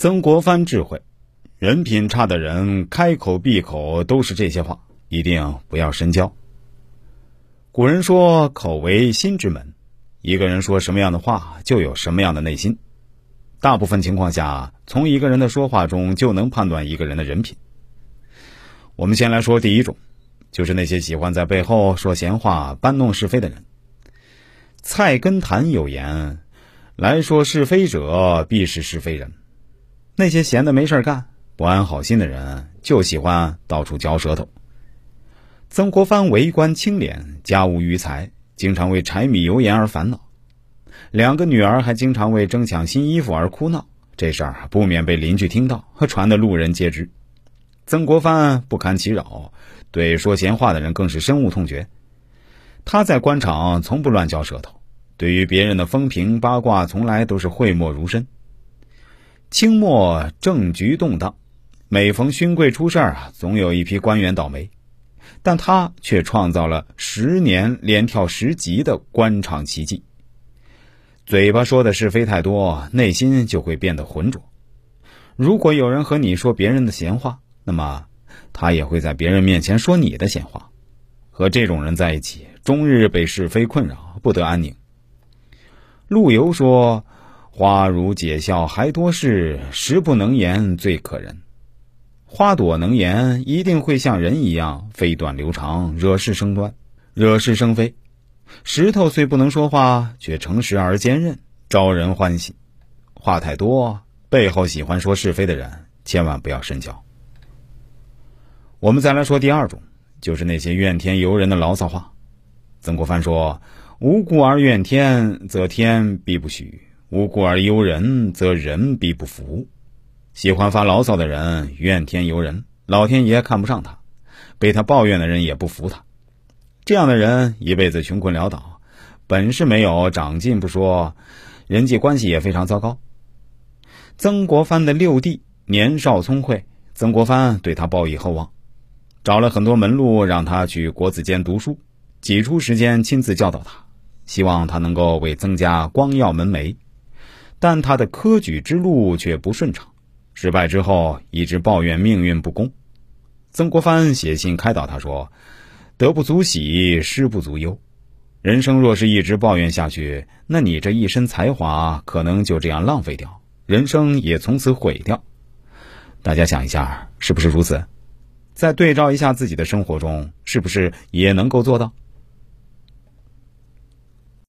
曾国藩智慧，人品差的人开口闭口都是这些话，一定不要深交。古人说：“口为心之门。”一个人说什么样的话，就有什么样的内心。大部分情况下，从一个人的说话中就能判断一个人的人品。我们先来说第一种，就是那些喜欢在背后说闲话、搬弄是非的人。菜根谭有言：“来说是非者，必是是非人。”那些闲的没事干、不安好心的人，就喜欢到处嚼舌头。曾国藩为官清廉，家无余财，经常为柴米油盐而烦恼。两个女儿还经常为争抢新衣服而哭闹，这事儿不免被邻居听到，和传的路人皆知。曾国藩不堪其扰，对说闲话的人更是深恶痛绝。他在官场从不乱嚼舌头，对于别人的风评八卦，从来都是讳莫如深。清末政局动荡，每逢勋贵出事儿啊，总有一批官员倒霉，但他却创造了十年连跳十级的官场奇迹。嘴巴说的是非太多，内心就会变得浑浊。如果有人和你说别人的闲话，那么他也会在别人面前说你的闲话。和这种人在一起，终日被是非困扰，不得安宁。陆游说。花如解笑还多事，时不能言最可人。花朵能言，一定会像人一样飞短流长，惹是生端，惹是生非。石头虽不能说话，却诚实而坚韧，招人欢喜。话太多，背后喜欢说是非的人，千万不要深交。我们再来说第二种，就是那些怨天尤人的牢骚话。曾国藩说：“无故而怨天，则天必不许。”无故而忧人，则人必不服。喜欢发牢骚的人，怨天尤人，老天爷看不上他；被他抱怨的人也不服他。这样的人一辈子穷困潦倒，本事没有，长进不说，人际关系也非常糟糕。曾国藩的六弟年少聪慧，曾国藩对他报以厚望，找了很多门路让他去国子监读书，挤出时间亲自教导他，希望他能够为曾家光耀门楣。但他的科举之路却不顺畅，失败之后一直抱怨命运不公。曾国藩写信开导他说：“得不足喜，失不足忧。人生若是一直抱怨下去，那你这一身才华可能就这样浪费掉，人生也从此毁掉。”大家想一下，是不是如此？再对照一下自己的生活中，是不是也能够做到？